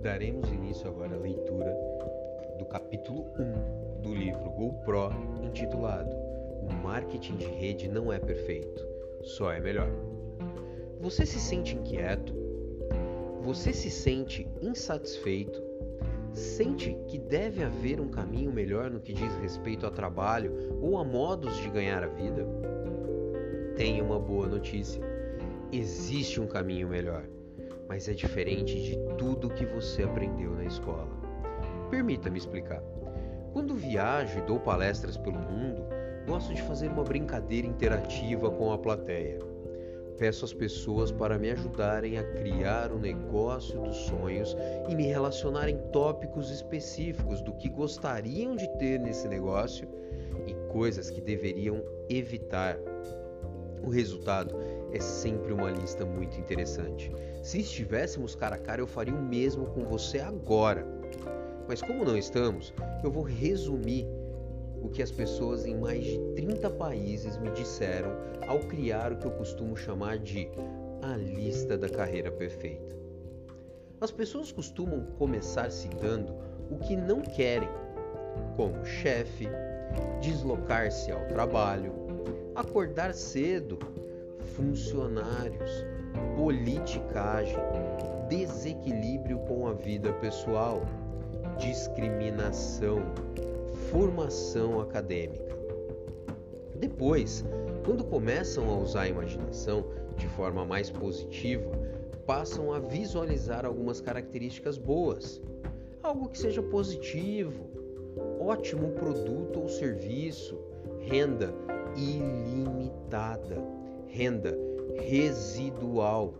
Daremos início agora à leitura do capítulo 1 do livro GoPro, intitulado O Marketing de Rede Não é Perfeito, Só é Melhor. Você se sente inquieto? Você se sente insatisfeito? Sente que deve haver um caminho melhor no que diz respeito a trabalho ou a modos de ganhar a vida? Tenha uma boa notícia: existe um caminho melhor mas é diferente de tudo que você aprendeu na escola. Permita-me explicar. Quando viajo e dou palestras pelo mundo, gosto de fazer uma brincadeira interativa com a plateia. Peço às pessoas para me ajudarem a criar o negócio dos sonhos e me relacionar em tópicos específicos do que gostariam de ter nesse negócio e coisas que deveriam evitar. O resultado é sempre uma lista muito interessante. Se estivéssemos cara a cara, eu faria o mesmo com você agora. Mas como não estamos, eu vou resumir o que as pessoas em mais de 30 países me disseram ao criar o que eu costumo chamar de a lista da carreira perfeita. As pessoas costumam começar citando o que não querem, como chefe, deslocar-se ao trabalho, acordar cedo funcionários, politicagem, desequilíbrio com a vida pessoal, discriminação, formação acadêmica. Depois, quando começam a usar a imaginação de forma mais positiva, passam a visualizar algumas características boas, algo que seja positivo, ótimo produto ou serviço, renda ilimitada renda residual,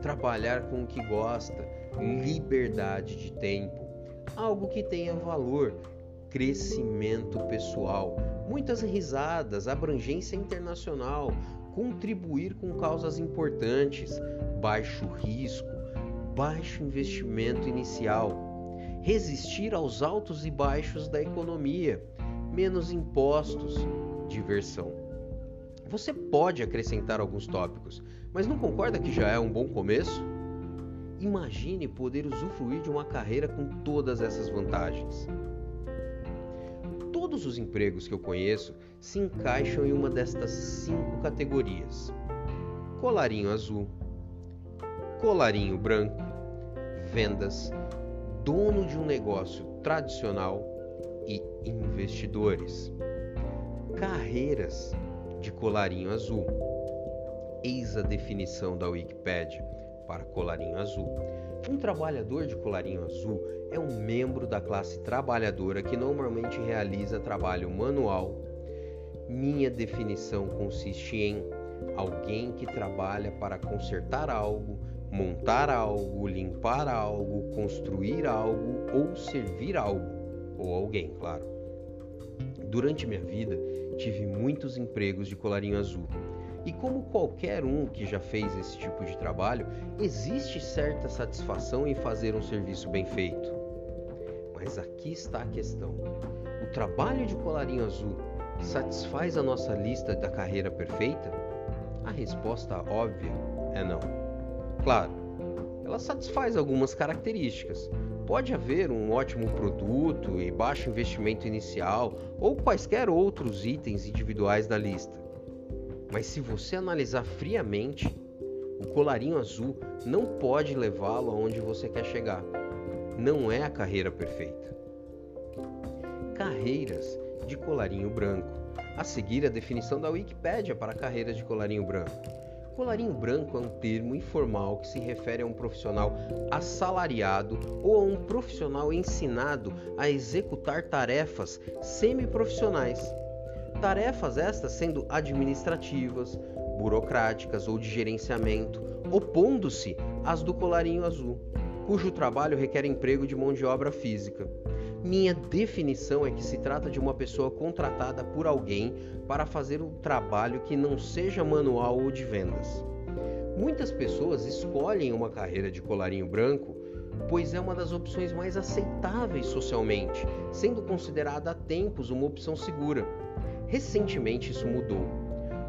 trabalhar com o que gosta, liberdade de tempo, algo que tenha valor, crescimento pessoal, muitas risadas, abrangência internacional, contribuir com causas importantes, baixo risco, baixo investimento inicial, resistir aos altos e baixos da economia, menos impostos, diversão. Você pode acrescentar alguns tópicos, mas não concorda que já é um bom começo? Imagine poder usufruir de uma carreira com todas essas vantagens. Todos os empregos que eu conheço se encaixam em uma destas cinco categorias: colarinho azul, colarinho branco, vendas, dono de um negócio tradicional e investidores. Carreiras de colarinho azul. Eis a definição da Wikipedia para colarinho azul. Um trabalhador de colarinho azul é um membro da classe trabalhadora que normalmente realiza trabalho manual. Minha definição consiste em alguém que trabalha para consertar algo, montar algo, limpar algo, construir algo ou servir algo, ou alguém, claro. Durante minha vida, tive muitos empregos de colarinho azul. E como qualquer um que já fez esse tipo de trabalho, existe certa satisfação em fazer um serviço bem feito. Mas aqui está a questão: o trabalho de colarinho azul satisfaz a nossa lista da carreira perfeita? A resposta óbvia é não. Claro, ela satisfaz algumas características, Pode haver um ótimo produto e baixo investimento inicial ou quaisquer outros itens individuais da lista. Mas se você analisar friamente, o colarinho azul não pode levá-lo aonde você quer chegar. Não é a carreira perfeita. Carreiras de colarinho branco. A seguir a definição da Wikipédia para carreiras de colarinho branco. Colarinho branco é um termo informal que se refere a um profissional assalariado ou a um profissional ensinado a executar tarefas semiprofissionais. Tarefas estas sendo administrativas, burocráticas ou de gerenciamento, opondo-se às do colarinho azul, cujo trabalho requer emprego de mão de obra física. Minha definição é que se trata de uma pessoa contratada por alguém para fazer um trabalho que não seja manual ou de vendas. Muitas pessoas escolhem uma carreira de colarinho branco pois é uma das opções mais aceitáveis socialmente, sendo considerada há tempos uma opção segura. Recentemente isso mudou.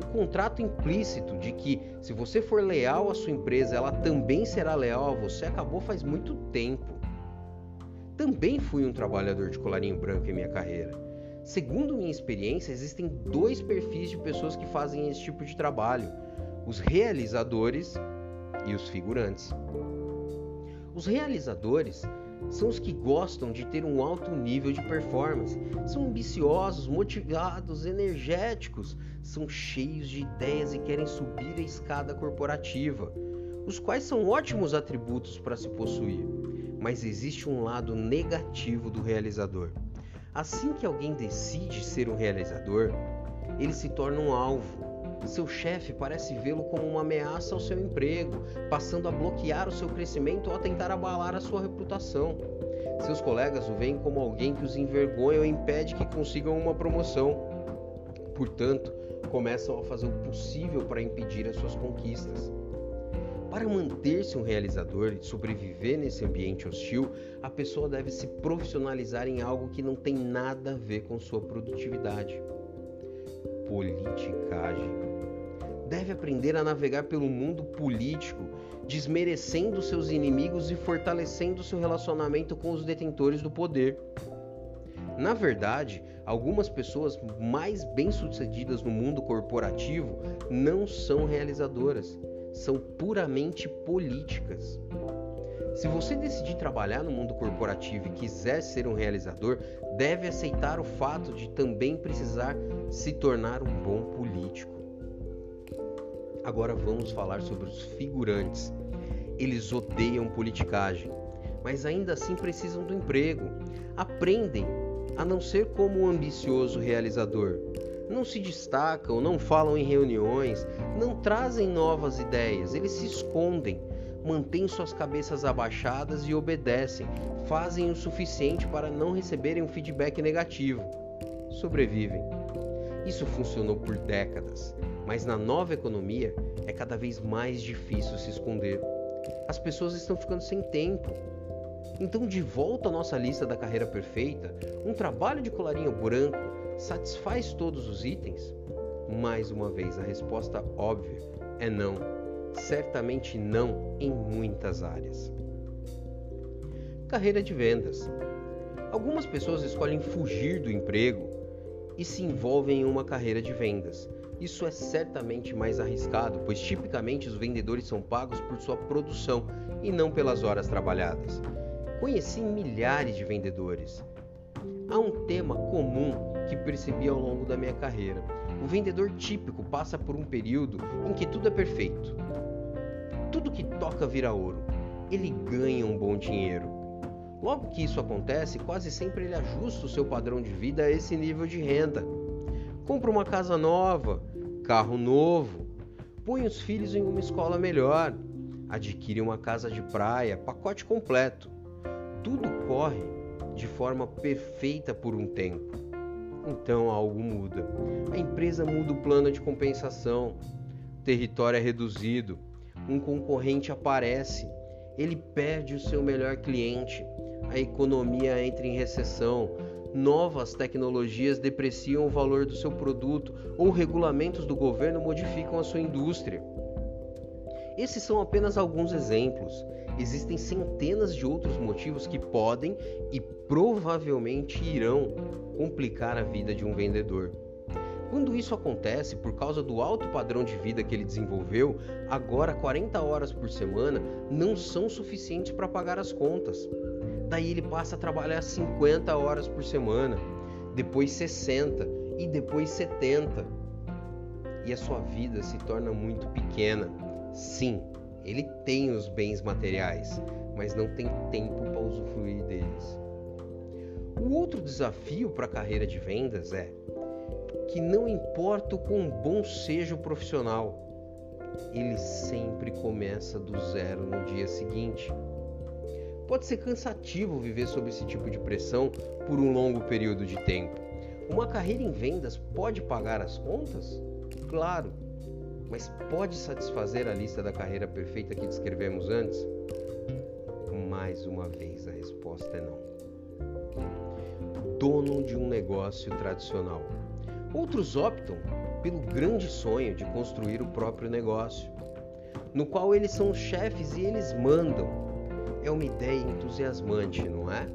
O contrato implícito de que se você for leal à sua empresa, ela também será leal a você acabou faz muito tempo. Também fui um trabalhador de colarinho branco em minha carreira. Segundo minha experiência, existem dois perfis de pessoas que fazem esse tipo de trabalho: os realizadores e os figurantes. Os realizadores são os que gostam de ter um alto nível de performance. São ambiciosos, motivados, energéticos, são cheios de ideias e querem subir a escada corporativa, os quais são ótimos atributos para se possuir. Mas existe um lado negativo do realizador. Assim que alguém decide ser um realizador, ele se torna um alvo seu chefe parece vê-lo como uma ameaça ao seu emprego, passando a bloquear o seu crescimento ou a tentar abalar a sua reputação. Seus colegas o veem como alguém que os envergonha ou impede que consigam uma promoção. Portanto, começam a fazer o possível para impedir as suas conquistas. Para manter-se um realizador e sobreviver nesse ambiente hostil, a pessoa deve se profissionalizar em algo que não tem nada a ver com sua produtividade. Politicagem deve aprender a navegar pelo mundo político, desmerecendo seus inimigos e fortalecendo seu relacionamento com os detentores do poder. Na verdade, algumas pessoas mais bem-sucedidas no mundo corporativo não são realizadoras, são puramente políticas. Se você decidir trabalhar no mundo corporativo e quiser ser um realizador, deve aceitar o fato de também precisar se tornar um bom político. Agora vamos falar sobre os figurantes. Eles odeiam politicagem, mas ainda assim precisam do emprego. Aprendem a não ser como um ambicioso realizador. Não se destacam, não falam em reuniões, não trazem novas ideias, eles se escondem, mantêm suas cabeças abaixadas e obedecem, fazem o suficiente para não receberem um feedback negativo. Sobrevivem. Isso funcionou por décadas, mas na nova economia é cada vez mais difícil se esconder. As pessoas estão ficando sem tempo. Então, de volta à nossa lista da carreira perfeita, um trabalho de colarinho branco satisfaz todos os itens? Mais uma vez, a resposta óbvia é não. Certamente não em muitas áreas. Carreira de vendas. Algumas pessoas escolhem fugir do emprego e se envolvem em uma carreira de vendas. Isso é certamente mais arriscado, pois tipicamente os vendedores são pagos por sua produção e não pelas horas trabalhadas. Conheci milhares de vendedores. Há um tema comum que percebi ao longo da minha carreira. O vendedor típico passa por um período em que tudo é perfeito. Tudo que toca vira ouro. Ele ganha um bom dinheiro Logo que isso acontece, quase sempre ele ajusta o seu padrão de vida a esse nível de renda. Compra uma casa nova, carro novo, põe os filhos em uma escola melhor, adquire uma casa de praia, pacote completo. Tudo corre de forma perfeita por um tempo. Então algo muda. A empresa muda o plano de compensação, o território é reduzido, um concorrente aparece, ele perde o seu melhor cliente. A economia entra em recessão, novas tecnologias depreciam o valor do seu produto ou regulamentos do governo modificam a sua indústria. Esses são apenas alguns exemplos. Existem centenas de outros motivos que podem e provavelmente irão complicar a vida de um vendedor. Quando isso acontece por causa do alto padrão de vida que ele desenvolveu, agora 40 horas por semana não são suficientes para pagar as contas. Daí ele passa a trabalhar 50 horas por semana, depois 60 e depois 70. E a sua vida se torna muito pequena. Sim, ele tem os bens materiais, mas não tem tempo para usufruir deles. O outro desafio para a carreira de vendas é que não importa o quão bom seja o profissional, ele sempre começa do zero no dia seguinte. Pode ser cansativo viver sob esse tipo de pressão por um longo período de tempo. Uma carreira em vendas pode pagar as contas? Claro, mas pode satisfazer a lista da carreira perfeita que descrevemos antes? Mais uma vez, a resposta é não. Dono de um negócio tradicional. Outros optam pelo grande sonho de construir o próprio negócio, no qual eles são chefes e eles mandam. É uma ideia entusiasmante, não é?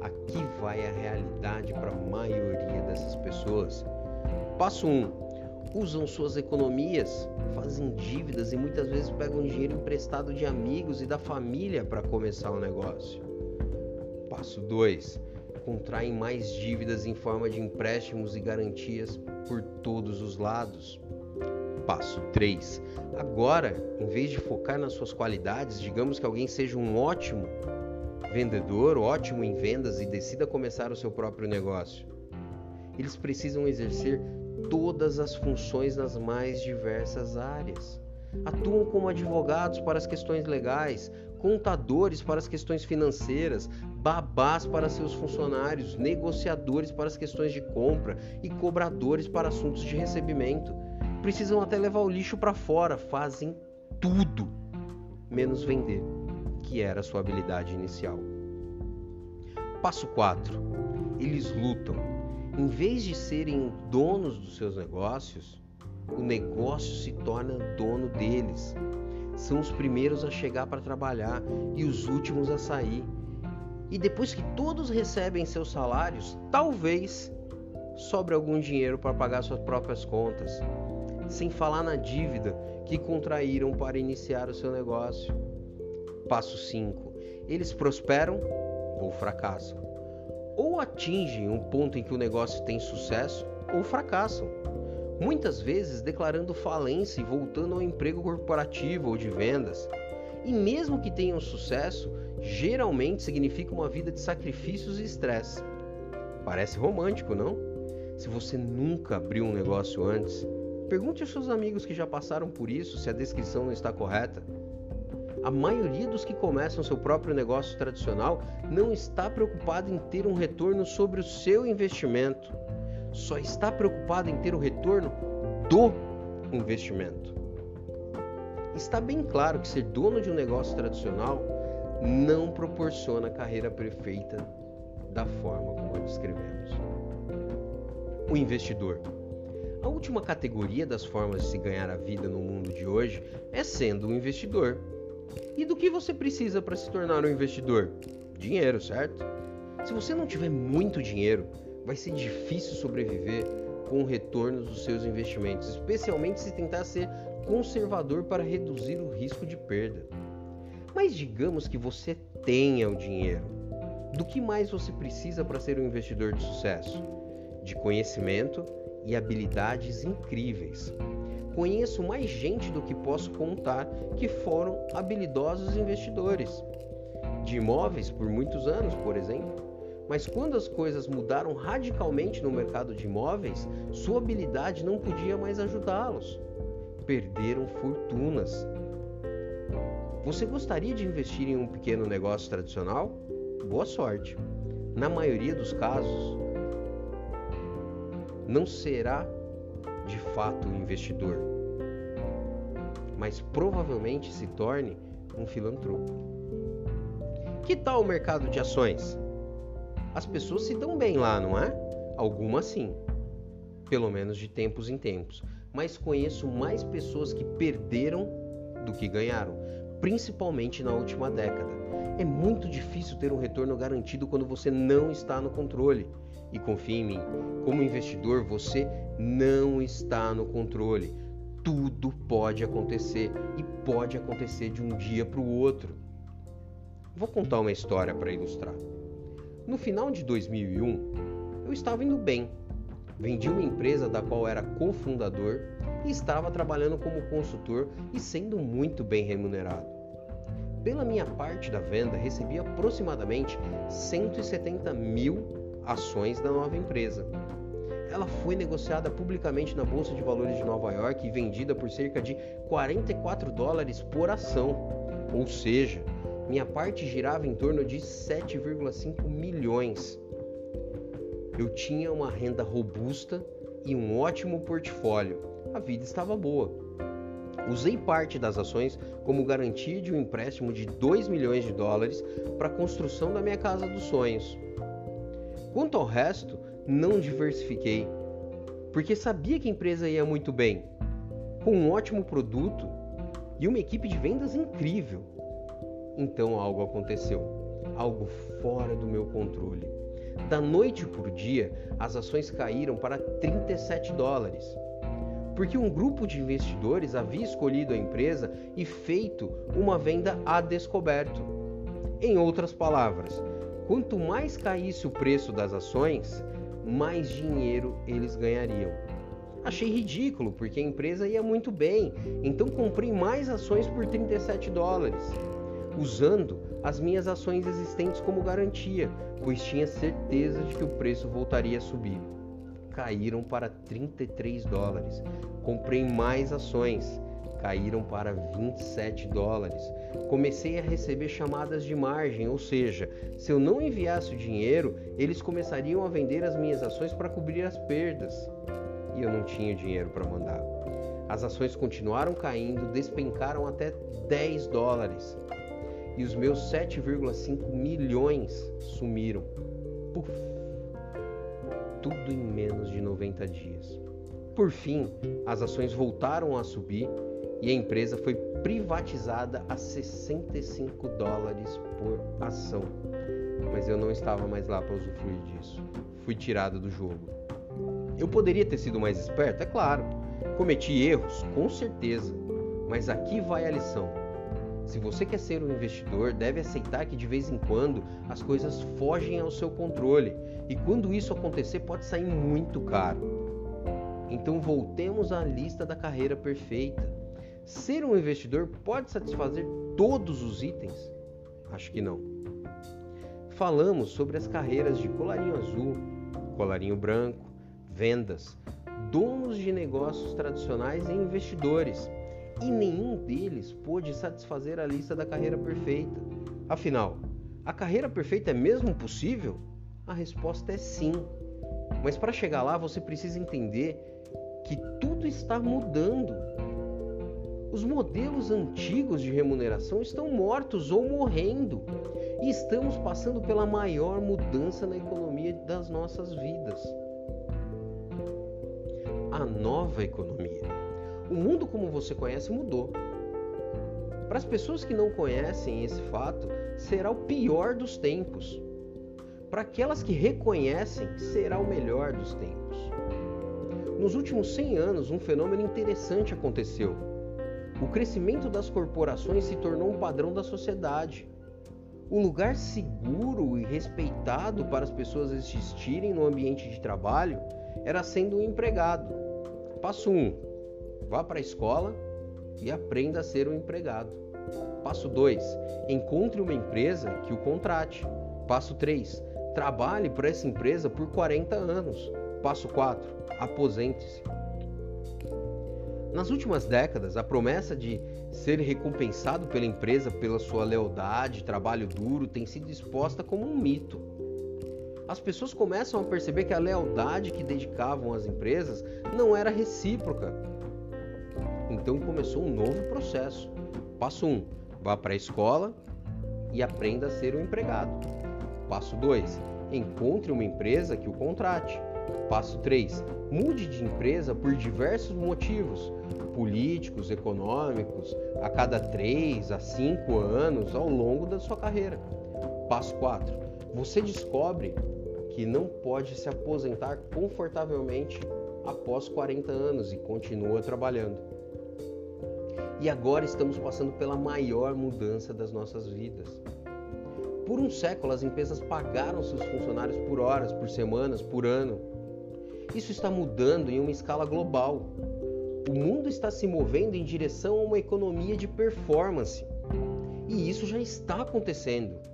Aqui vai a realidade para a maioria dessas pessoas. Passo 1. Um, usam suas economias, fazem dívidas e muitas vezes pegam dinheiro emprestado de amigos e da família para começar o um negócio. Passo 2. Contraem mais dívidas em forma de empréstimos e garantias por todos os lados. Passo 3. Agora, em vez de focar nas suas qualidades, digamos que alguém seja um ótimo vendedor, ótimo em vendas e decida começar o seu próprio negócio. Eles precisam exercer todas as funções nas mais diversas áreas. Atuam como advogados para as questões legais, contadores para as questões financeiras, babás para seus funcionários, negociadores para as questões de compra e cobradores para assuntos de recebimento. Precisam até levar o lixo para fora, fazem tudo menos vender, que era sua habilidade inicial. Passo 4. Eles lutam em vez de serem donos dos seus negócios, o negócio se torna dono deles. São os primeiros a chegar para trabalhar e os últimos a sair. E depois que todos recebem seus salários, talvez sobre algum dinheiro para pagar suas próprias contas, sem falar na dívida que contraíram para iniciar o seu negócio. Passo 5. Eles prosperam ou fracassam ou atingem um ponto em que o negócio tem sucesso ou fracassam. Muitas vezes declarando falência e voltando ao emprego corporativo ou de vendas. E mesmo que tenham sucesso, geralmente significa uma vida de sacrifícios e estresse. Parece romântico, não? Se você nunca abriu um negócio antes, pergunte aos seus amigos que já passaram por isso se a descrição não está correta. A maioria dos que começam seu próprio negócio tradicional não está preocupado em ter um retorno sobre o seu investimento, só está preocupado em ter o retorno do investimento. Está bem claro que ser dono de um negócio tradicional não proporciona a carreira perfeita da forma como a descrevemos. O investidor. A última categoria das formas de se ganhar a vida no mundo de hoje é sendo um investidor. E do que você precisa para se tornar um investidor? Dinheiro, certo? Se você não tiver muito dinheiro, vai ser difícil sobreviver com o retorno dos seus investimentos, especialmente se tentar ser conservador para reduzir o risco de perda. Mas digamos que você tenha o dinheiro. Do que mais você precisa para ser um investidor de sucesso? De conhecimento e habilidades incríveis. Conheço mais gente do que posso contar que foram habilidosos investidores. De imóveis por muitos anos, por exemplo. Mas quando as coisas mudaram radicalmente no mercado de imóveis, sua habilidade não podia mais ajudá-los. Perderam fortunas. Você gostaria de investir em um pequeno negócio tradicional? Boa sorte. Na maioria dos casos, não será de fato um investidor, mas provavelmente se torne um filantropo. Que tal o mercado de ações? As pessoas se dão bem lá, não é? Algumas sim, pelo menos de tempos em tempos. Mas conheço mais pessoas que perderam do que ganharam, principalmente na última década. É muito difícil ter um retorno garantido quando você não está no controle. E confie em mim, como investidor, você não está no controle. Tudo pode acontecer e pode acontecer de um dia para o outro. Vou contar uma história para ilustrar. No final de 2001, eu estava indo bem. Vendi uma empresa da qual era cofundador e estava trabalhando como consultor e sendo muito bem remunerado. Pela minha parte da venda, recebi aproximadamente 170 mil ações da nova empresa. Ela foi negociada publicamente na Bolsa de Valores de Nova York e vendida por cerca de 44 dólares por ação, ou seja, minha parte girava em torno de 7,5 milhões. Eu tinha uma renda robusta e um ótimo portfólio. A vida estava boa. Usei parte das ações como garantia de um empréstimo de 2 milhões de dólares para a construção da minha casa dos sonhos. Quanto ao resto, não diversifiquei. porque sabia que a empresa ia muito bem, com um ótimo produto e uma equipe de vendas incrível. Então algo aconteceu, algo fora do meu controle. Da noite por dia, as ações caíram para 37 dólares. Porque um grupo de investidores havia escolhido a empresa e feito uma venda a descoberto. Em outras palavras, quanto mais caísse o preço das ações, mais dinheiro eles ganhariam. Achei ridículo, porque a empresa ia muito bem, então comprei mais ações por 37 dólares, usando as minhas ações existentes como garantia, pois tinha certeza de que o preço voltaria a subir. Caíram para 33 dólares. Comprei mais ações, caíram para 27 dólares. Comecei a receber chamadas de margem, ou seja, se eu não enviasse o dinheiro, eles começariam a vender as minhas ações para cobrir as perdas e eu não tinha dinheiro para mandar. As ações continuaram caindo, despencaram até 10 dólares e os meus 7,5 milhões sumiram. Puf! Tudo em menos de 90 dias. Por fim, as ações voltaram a subir e a empresa foi privatizada a 65 dólares por ação. Mas eu não estava mais lá para usufruir disso. Fui tirado do jogo. Eu poderia ter sido mais esperto? É claro. Cometi erros? Com certeza. Mas aqui vai a lição. Se você quer ser um investidor, deve aceitar que de vez em quando as coisas fogem ao seu controle e quando isso acontecer pode sair muito caro. Então voltemos à lista da carreira perfeita. Ser um investidor pode satisfazer todos os itens? Acho que não. Falamos sobre as carreiras de colarinho azul, colarinho branco, vendas, donos de negócios tradicionais e investidores, e nenhum deles pôde satisfazer a lista da carreira perfeita. Afinal, a carreira perfeita é mesmo possível? A resposta é sim. Mas para chegar lá, você precisa entender que tudo está mudando. Os modelos antigos de remuneração estão mortos ou morrendo. E estamos passando pela maior mudança na economia das nossas vidas a nova economia. O mundo como você conhece mudou. Para as pessoas que não conhecem esse fato, será o pior dos tempos. Para aquelas que reconhecem, será o melhor dos tempos. Nos últimos 100 anos, um fenômeno interessante aconteceu. O crescimento das corporações se tornou um padrão da sociedade. O lugar seguro e respeitado para as pessoas existirem no ambiente de trabalho era sendo um empregado. Passo 1: um, vá para a escola e aprenda a ser um empregado. Passo 2: encontre uma empresa que o contrate. Passo 3: trabalhe para essa empresa por 40 anos. Passo 4: aposente-se. Nas últimas décadas, a promessa de ser recompensado pela empresa pela sua lealdade, trabalho duro, tem sido exposta como um mito as pessoas começam a perceber que a lealdade que dedicavam às empresas não era recíproca. Então começou um novo processo. Passo 1: um, vá para a escola e aprenda a ser um empregado. Passo 2: encontre uma empresa que o contrate. Passo 3: mude de empresa por diversos motivos, políticos, econômicos, a cada 3 a 5 anos ao longo da sua carreira. Passo 4: você descobre que não pode se aposentar confortavelmente após 40 anos e continua trabalhando. E agora estamos passando pela maior mudança das nossas vidas. Por um século, as empresas pagaram seus funcionários por horas, por semanas, por ano. Isso está mudando em uma escala global. O mundo está se movendo em direção a uma economia de performance. E isso já está acontecendo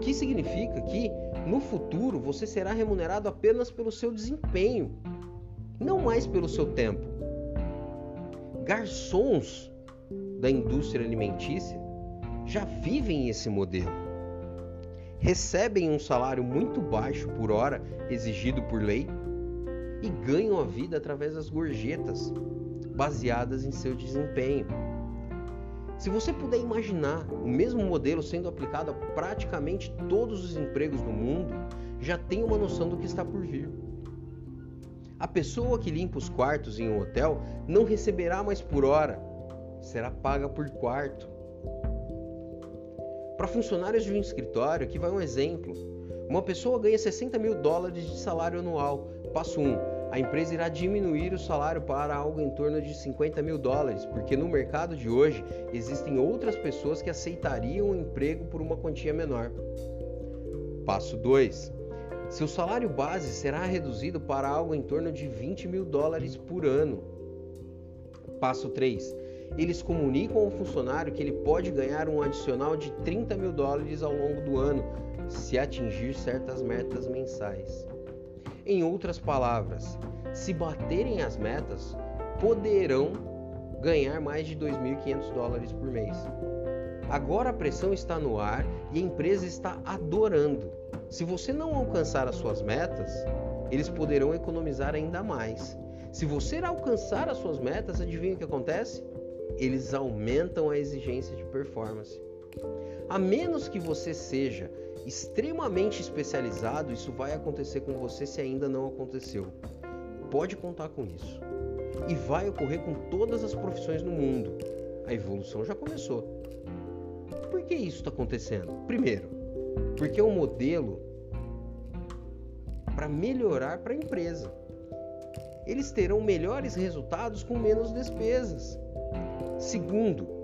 que significa que no futuro você será remunerado apenas pelo seu desempenho, não mais pelo seu tempo. Garçons da indústria alimentícia já vivem esse modelo. Recebem um salário muito baixo por hora exigido por lei e ganham a vida através das gorjetas baseadas em seu desempenho. Se você puder imaginar o mesmo modelo sendo aplicado a praticamente todos os empregos do mundo, já tem uma noção do que está por vir. A pessoa que limpa os quartos em um hotel não receberá mais por hora, será paga por quarto. Para funcionários de um escritório, aqui vai um exemplo. Uma pessoa ganha 60 mil dólares de salário anual. Passo 1. A empresa irá diminuir o salário para algo em torno de 50 mil dólares, porque no mercado de hoje existem outras pessoas que aceitariam o emprego por uma quantia menor. Passo 2. Seu salário base será reduzido para algo em torno de 20 mil dólares por ano. Passo 3. Eles comunicam ao funcionário que ele pode ganhar um adicional de 30 mil dólares ao longo do ano se atingir certas metas mensais. Em outras palavras, se baterem as metas, poderão ganhar mais de 2.500 dólares por mês. Agora a pressão está no ar e a empresa está adorando. Se você não alcançar as suas metas, eles poderão economizar ainda mais. Se você alcançar as suas metas, adivinha o que acontece? Eles aumentam a exigência de performance. A menos que você seja extremamente especializado, isso vai acontecer com você se ainda não aconteceu. Pode contar com isso. E vai ocorrer com todas as profissões no mundo. A evolução já começou. Por que isso está acontecendo? Primeiro, porque é um modelo para melhorar para a empresa. Eles terão melhores resultados com menos despesas. Segundo,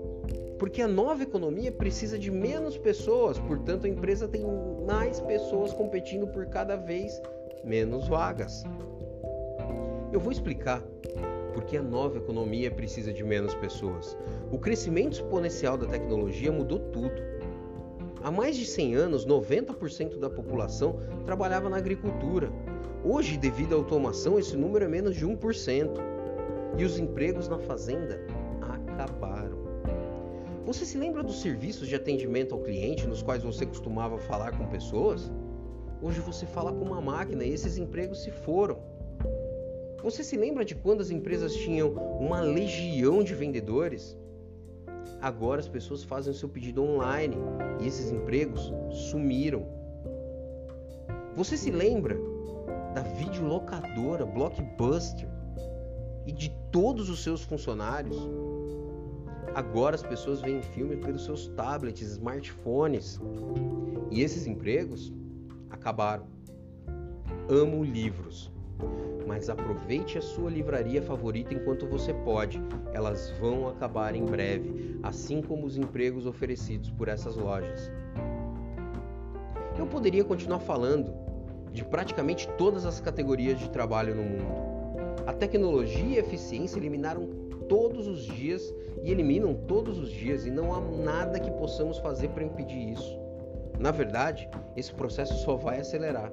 porque a nova economia precisa de menos pessoas, portanto a empresa tem mais pessoas competindo por cada vez menos vagas. Eu vou explicar porque a nova economia precisa de menos pessoas. O crescimento exponencial da tecnologia mudou tudo. Há mais de 100 anos, 90% da população trabalhava na agricultura. Hoje, devido à automação, esse número é menos de 1%. E os empregos na fazenda acabaram. Você se lembra dos serviços de atendimento ao cliente nos quais você costumava falar com pessoas? Hoje você fala com uma máquina e esses empregos se foram. Você se lembra de quando as empresas tinham uma legião de vendedores? Agora as pessoas fazem o seu pedido online e esses empregos sumiram. Você se lembra da videolocadora Blockbuster e de todos os seus funcionários? Agora as pessoas veem filme pelos seus tablets, smartphones. E esses empregos acabaram. Amo livros mas aproveite a sua livraria favorita enquanto você pode. Elas vão acabar em breve, assim como os empregos oferecidos por essas lojas. Eu poderia continuar falando de praticamente todas as categorias de trabalho no mundo. A tecnologia e a eficiência eliminaram todos os dias e eliminam todos os dias, e não há nada que possamos fazer para impedir isso. Na verdade, esse processo só vai acelerar.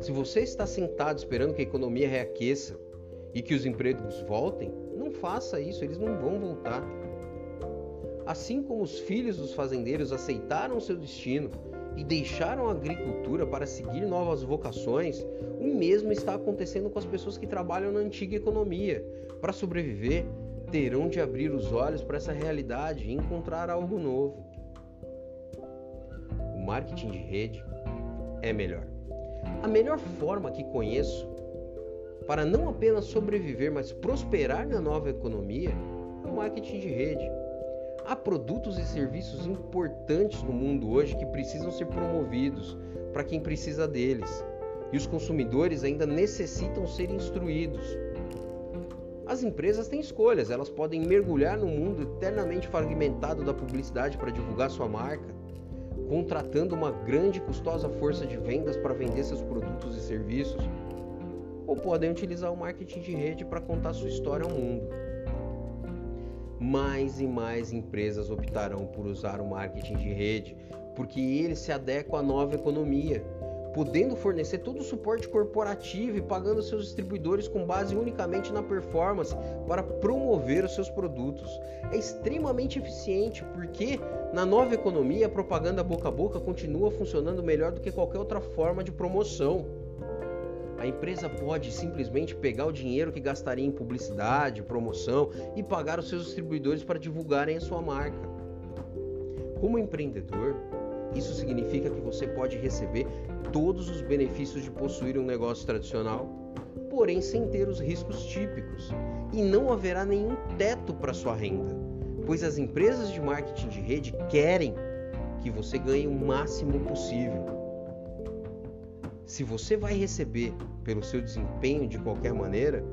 Se você está sentado esperando que a economia reaqueça e que os empregos voltem, não faça isso, eles não vão voltar. Assim como os filhos dos fazendeiros aceitaram seu destino e deixaram a agricultura para seguir novas vocações, o mesmo está acontecendo com as pessoas que trabalham na antiga economia. Para sobreviver, terão de abrir os olhos para essa realidade e encontrar algo novo. O marketing de rede é melhor. A melhor forma que conheço para não apenas sobreviver, mas prosperar na nova economia é o marketing de rede. Há produtos e serviços importantes no mundo hoje que precisam ser promovidos para quem precisa deles, e os consumidores ainda necessitam ser instruídos. As empresas têm escolhas, elas podem mergulhar no mundo eternamente fragmentado da publicidade para divulgar sua marca, contratando uma grande e custosa força de vendas para vender seus produtos e serviços, ou podem utilizar o marketing de rede para contar sua história ao mundo. Mais e mais empresas optarão por usar o marketing de rede porque ele se adequa à nova economia podendo fornecer todo o suporte corporativo e pagando seus distribuidores com base unicamente na performance para promover os seus produtos. É extremamente eficiente porque na nova economia a propaganda boca a boca continua funcionando melhor do que qualquer outra forma de promoção. A empresa pode simplesmente pegar o dinheiro que gastaria em publicidade, promoção e pagar os seus distribuidores para divulgarem a sua marca. Como empreendedor, isso significa que você pode receber todos os benefícios de possuir um negócio tradicional, porém sem ter os riscos típicos, e não haverá nenhum teto para sua renda, pois as empresas de marketing de rede querem que você ganhe o máximo possível. Se você vai receber pelo seu desempenho de qualquer maneira,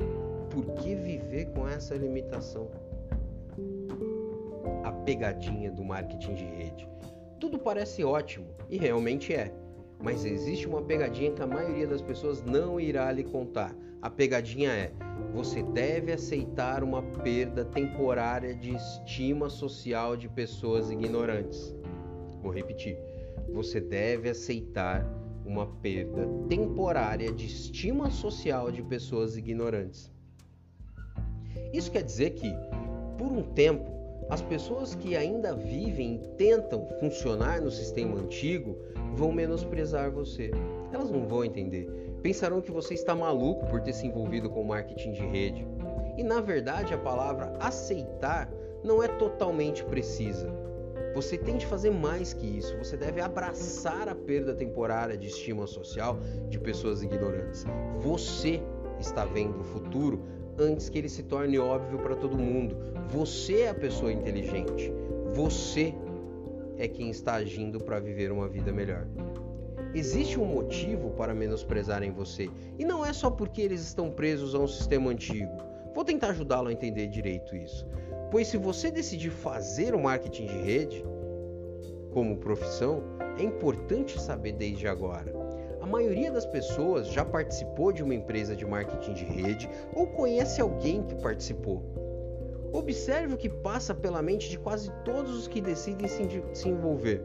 por que viver com essa limitação? A pegadinha do marketing de rede. Tudo parece ótimo e realmente é, mas existe uma pegadinha que a maioria das pessoas não irá lhe contar. A pegadinha é: você deve aceitar uma perda temporária de estima social de pessoas ignorantes. Vou repetir. Você deve aceitar uma perda temporária de estima social de pessoas ignorantes. Isso quer dizer que, por um tempo, as pessoas que ainda vivem e tentam funcionar no sistema antigo vão menosprezar você. Elas não vão entender. Pensarão que você está maluco por ter se envolvido com marketing de rede. E na verdade, a palavra aceitar não é totalmente precisa. Você tem de fazer mais que isso. Você deve abraçar a perda temporária de estima social de pessoas ignorantes. Você está vendo o futuro antes que ele se torne óbvio para todo mundo. Você é a pessoa inteligente. Você é quem está agindo para viver uma vida melhor. Existe um motivo para menosprezarem você, e não é só porque eles estão presos a um sistema antigo. Vou tentar ajudá-lo a entender direito isso. Pois se você decidir fazer o marketing de rede como profissão, é importante saber desde agora. A maioria das pessoas já participou de uma empresa de marketing de rede ou conhece alguém que participou. Observe o que passa pela mente de quase todos os que decidem se envolver.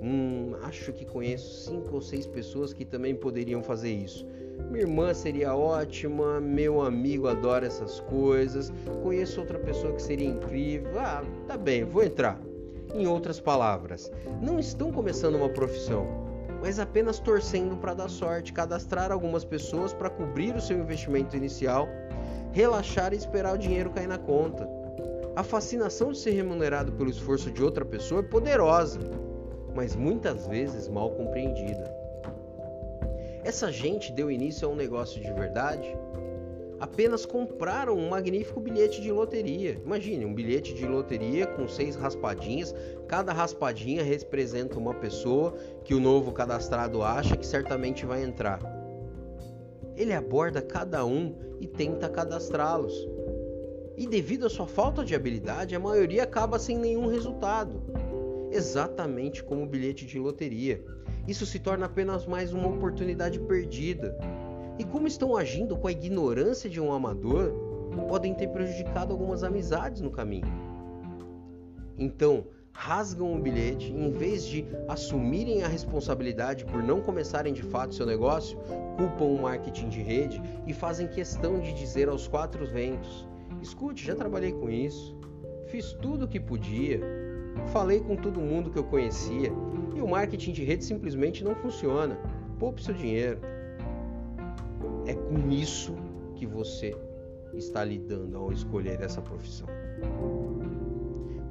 Hum, acho que conheço cinco ou seis pessoas que também poderiam fazer isso. Minha irmã seria ótima, meu amigo adora essas coisas, conheço outra pessoa que seria incrível. Ah, tá bem, vou entrar. Em outras palavras, não estão começando uma profissão, mas apenas torcendo para dar sorte, cadastrar algumas pessoas para cobrir o seu investimento inicial, relaxar e esperar o dinheiro cair na conta. A fascinação de ser remunerado pelo esforço de outra pessoa é poderosa, mas muitas vezes mal compreendida. Essa gente deu início a um negócio de verdade? Apenas compraram um magnífico bilhete de loteria. Imagine, um bilhete de loteria com seis raspadinhas. Cada raspadinha representa uma pessoa que o novo cadastrado acha que certamente vai entrar. Ele aborda cada um e tenta cadastrá-los e devido à sua falta de habilidade, a maioria acaba sem nenhum resultado. Exatamente como o bilhete de loteria. Isso se torna apenas mais uma oportunidade perdida. E como estão agindo com a ignorância de um amador, podem ter prejudicado algumas amizades no caminho. Então, rasgam o bilhete em vez de assumirem a responsabilidade por não começarem de fato seu negócio, culpam o marketing de rede e fazem questão de dizer aos quatro ventos: Escute, já trabalhei com isso, fiz tudo o que podia, falei com todo mundo que eu conhecia e o marketing de rede simplesmente não funciona. Poupe seu dinheiro. É com isso que você está lidando ao escolher essa profissão.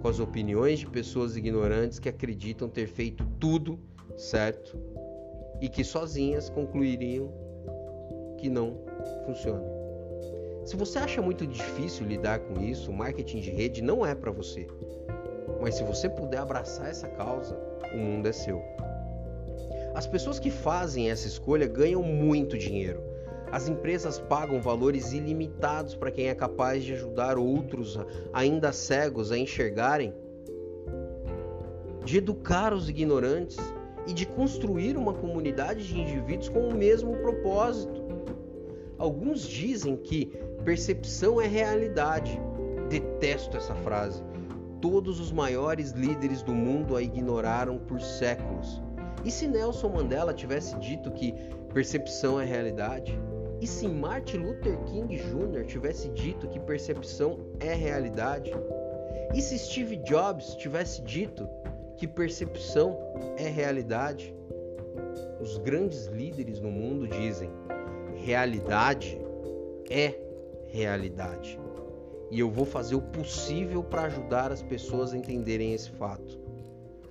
Com as opiniões de pessoas ignorantes que acreditam ter feito tudo certo e que sozinhas concluiriam que não funciona. Se você acha muito difícil lidar com isso, o marketing de rede não é para você. Mas se você puder abraçar essa causa, o mundo é seu. As pessoas que fazem essa escolha ganham muito dinheiro. As empresas pagam valores ilimitados para quem é capaz de ajudar outros, ainda cegos, a enxergarem, de educar os ignorantes e de construir uma comunidade de indivíduos com o mesmo propósito. Alguns dizem que percepção é realidade. Detesto essa frase. Todos os maiores líderes do mundo a ignoraram por séculos. E se Nelson Mandela tivesse dito que percepção é realidade? E se Martin Luther King Jr. tivesse dito que percepção é realidade? E se Steve Jobs tivesse dito que percepção é realidade? Os grandes líderes no mundo dizem: realidade é realidade. E eu vou fazer o possível para ajudar as pessoas a entenderem esse fato.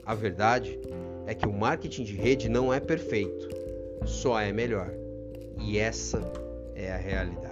A verdade é que o marketing de rede não é perfeito, só é melhor. E essa é a realidade.